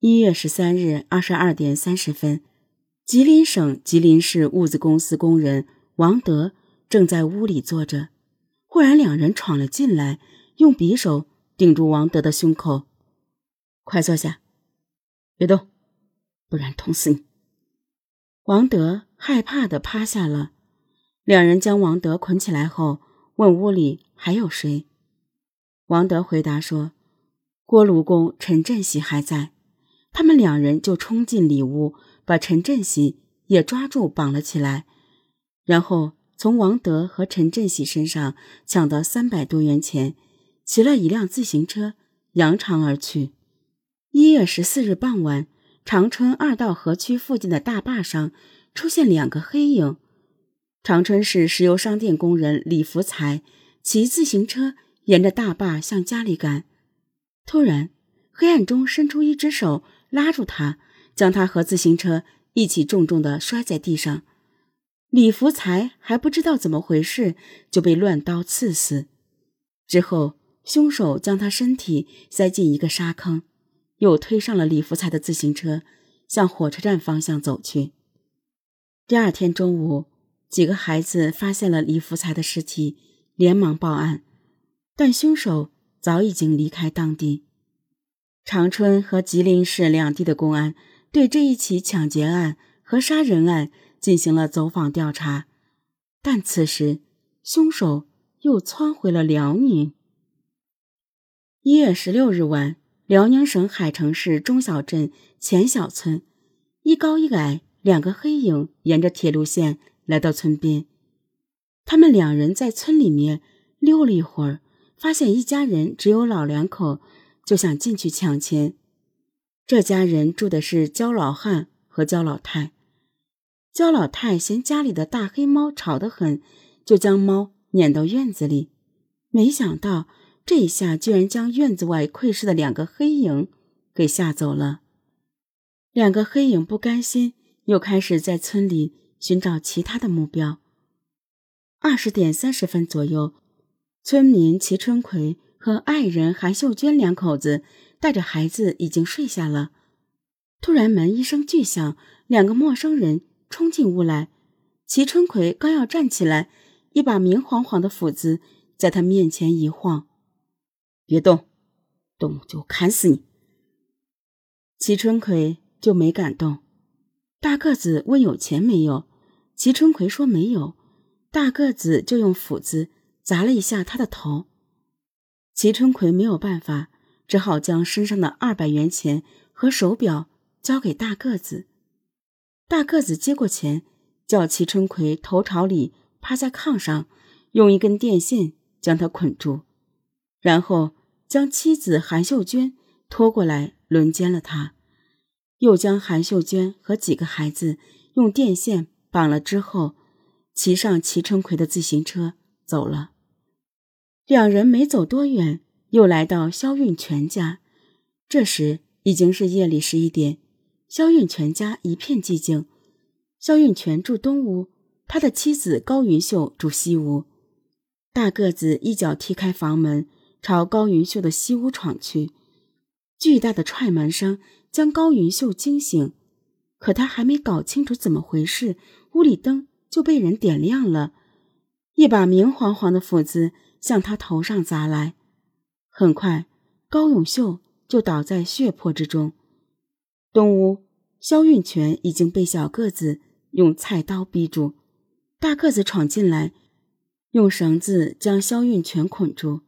一月十三日二十二点三十分，吉林省吉林市物资公司工人王德正在屋里坐着，忽然两人闯了进来，用匕首顶住王德的胸口：“快坐下，别动，不然捅死你！”王德害怕的趴下了。两人将王德捆起来后，问屋里还有谁。王德回答说：“锅炉工陈振喜还在。”他们两人就冲进里屋，把陈振喜也抓住绑了起来，然后从王德和陈振喜身上抢到三百多元钱，骑了一辆自行车扬长而去。一月十四日傍晚，长春二道河区附近的大坝上出现两个黑影。长春市石油商店工人李福才骑自行车沿着大坝向家里赶，突然，黑暗中伸出一只手拉住他，将他和自行车一起重重的摔在地上。李福才还不知道怎么回事，就被乱刀刺死。之后，凶手将他身体塞进一个沙坑，又推上了李福才的自行车，向火车站方向走去。第二天中午。几个孩子发现了李福才的尸体，连忙报案，但凶手早已经离开当地。长春和吉林市两地的公安对这一起抢劫案和杀人案进行了走访调查，但此时凶手又窜回了辽宁。一月十六日晚，辽宁省海城市中小镇前小村，一高一矮两个黑影沿着铁路线。来到村边，他们两人在村里面溜了一会儿，发现一家人只有老两口，就想进去抢钱。这家人住的是焦老汉和焦老太。焦老太嫌家里的大黑猫吵得很，就将猫撵到院子里。没想到这一下居然将院子外窥视的两个黑影给吓走了。两个黑影不甘心，又开始在村里。寻找其他的目标。二十点三十分左右，村民齐春奎和爱人韩秀娟两口子带着孩子已经睡下了。突然，门一声巨响，两个陌生人冲进屋来。齐春奎刚要站起来，一把明晃晃的斧子在他面前一晃：“别动，动就砍死你。”齐春奎就没敢动。大个子问：“有钱没有？”齐春奎说：“没有。”大个子就用斧子砸了一下他的头。齐春奎没有办法，只好将身上的二百元钱和手表交给大个子。大个子接过钱，叫齐春奎头朝里趴在炕上，用一根电线将他捆住，然后将妻子韩秀娟拖过来轮奸了他，又将韩秀娟和几个孩子用电线。绑了之后，骑上齐春奎的自行车走了。两人没走多远，又来到肖运全家。这时已经是夜里十一点，肖运全家一片寂静。肖运全住东屋，他的妻子高云秀住西屋。大个子一脚踢开房门，朝高云秀的西屋闯去。巨大的踹门声将高云秀惊醒，可他还没搞清楚怎么回事。屋里灯就被人点亮了，一把明晃晃的斧子向他头上砸来。很快，高永秀就倒在血泊之中。东屋，肖运全已经被小个子用菜刀逼住，大个子闯进来，用绳子将肖运全捆住。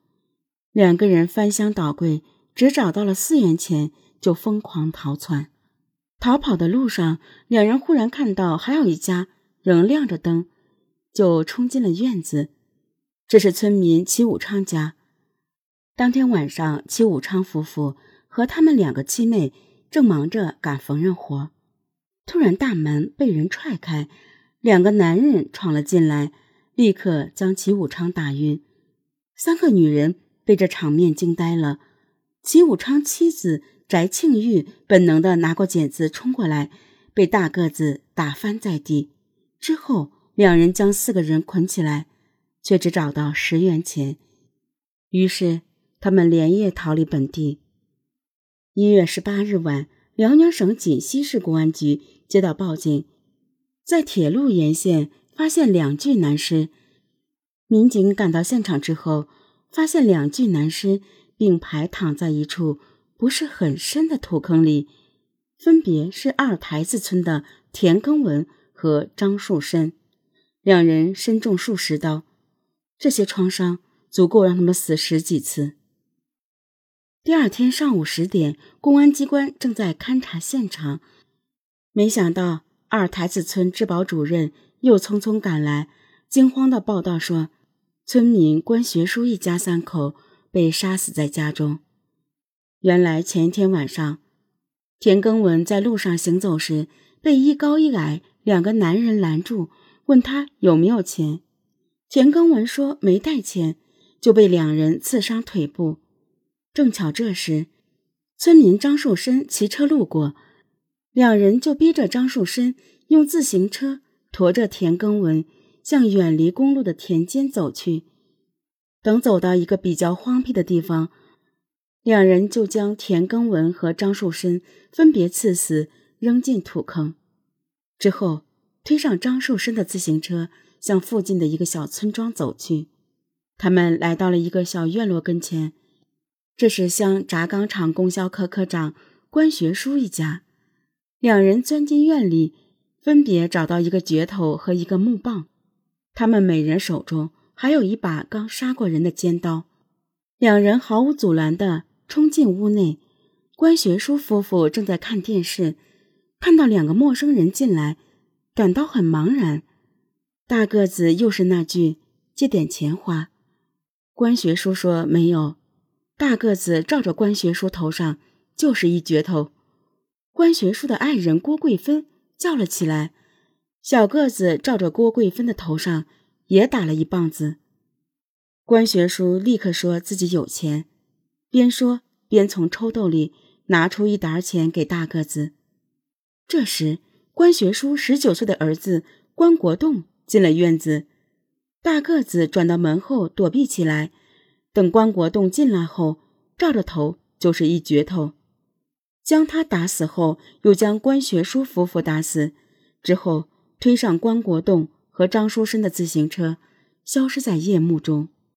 两个人翻箱倒柜，只找到了四元钱，就疯狂逃窜。逃跑的路上，两人忽然看到还有一家仍亮着灯，就冲进了院子。这是村民齐武昌家。当天晚上，齐武昌夫妇和他们两个妻妹正忙着赶缝纫活，突然大门被人踹开，两个男人闯了进来，立刻将齐武昌打晕。三个女人被这场面惊呆了。齐武昌妻子。翟庆玉本能的拿过剪子冲过来，被大个子打翻在地。之后，两人将四个人捆起来，却只找到十元钱。于是，他们连夜逃离本地。一月十八日晚，辽宁省锦西市公安局接到报警，在铁路沿线发现两具男尸。民警赶到现场之后，发现两具男尸并排躺在一处不是很深的土坑里，分别是二台子村的田耕文和张树深，两人身中数十刀，这些创伤足够让他们死十几次。第二天上午十点，公安机关正在勘察现场，没想到二台子村治保主任又匆匆赶来，惊慌的报道说，村民关学书一家三口被杀死在家中。原来前一天晚上，田耕文在路上行走时，被一高一矮两个男人拦住，问他有没有钱。田耕文说没带钱，就被两人刺伤腿部。正巧这时，村民张树深骑车路过，两人就逼着张树深用自行车驮着田耕文向远离公路的田间走去。等走到一个比较荒僻的地方，两人就将田耕文和张树深分别刺死，扔进土坑。之后，推上张树深的自行车，向附近的一个小村庄走去。他们来到了一个小院落跟前。这是乡轧钢厂供销科科长关学书一家，两人钻进院里，分别找到一个镢头和一个木棒，他们每人手中还有一把刚杀过人的尖刀。两人毫无阻拦地冲进屋内，关学书夫妇正在看电视，看到两个陌生人进来，感到很茫然。大个子又是那句“借点钱花”，关学叔说没有。大个子照着关学叔头上就是一镢头，关学叔的爱人郭桂芬叫了起来。小个子照着郭桂芬的头上也打了一棒子。关学叔立刻说自己有钱，边说边从抽屉里拿出一沓钱给大个子。这时，关学叔十九岁的儿子关国栋进了院子，大个子转到门后躲避起来。等关国栋进来后，照着头就是一镢头，将他打死后，又将关学书夫妇打死，之后推上关国栋和张书生的自行车，消失在夜幕中。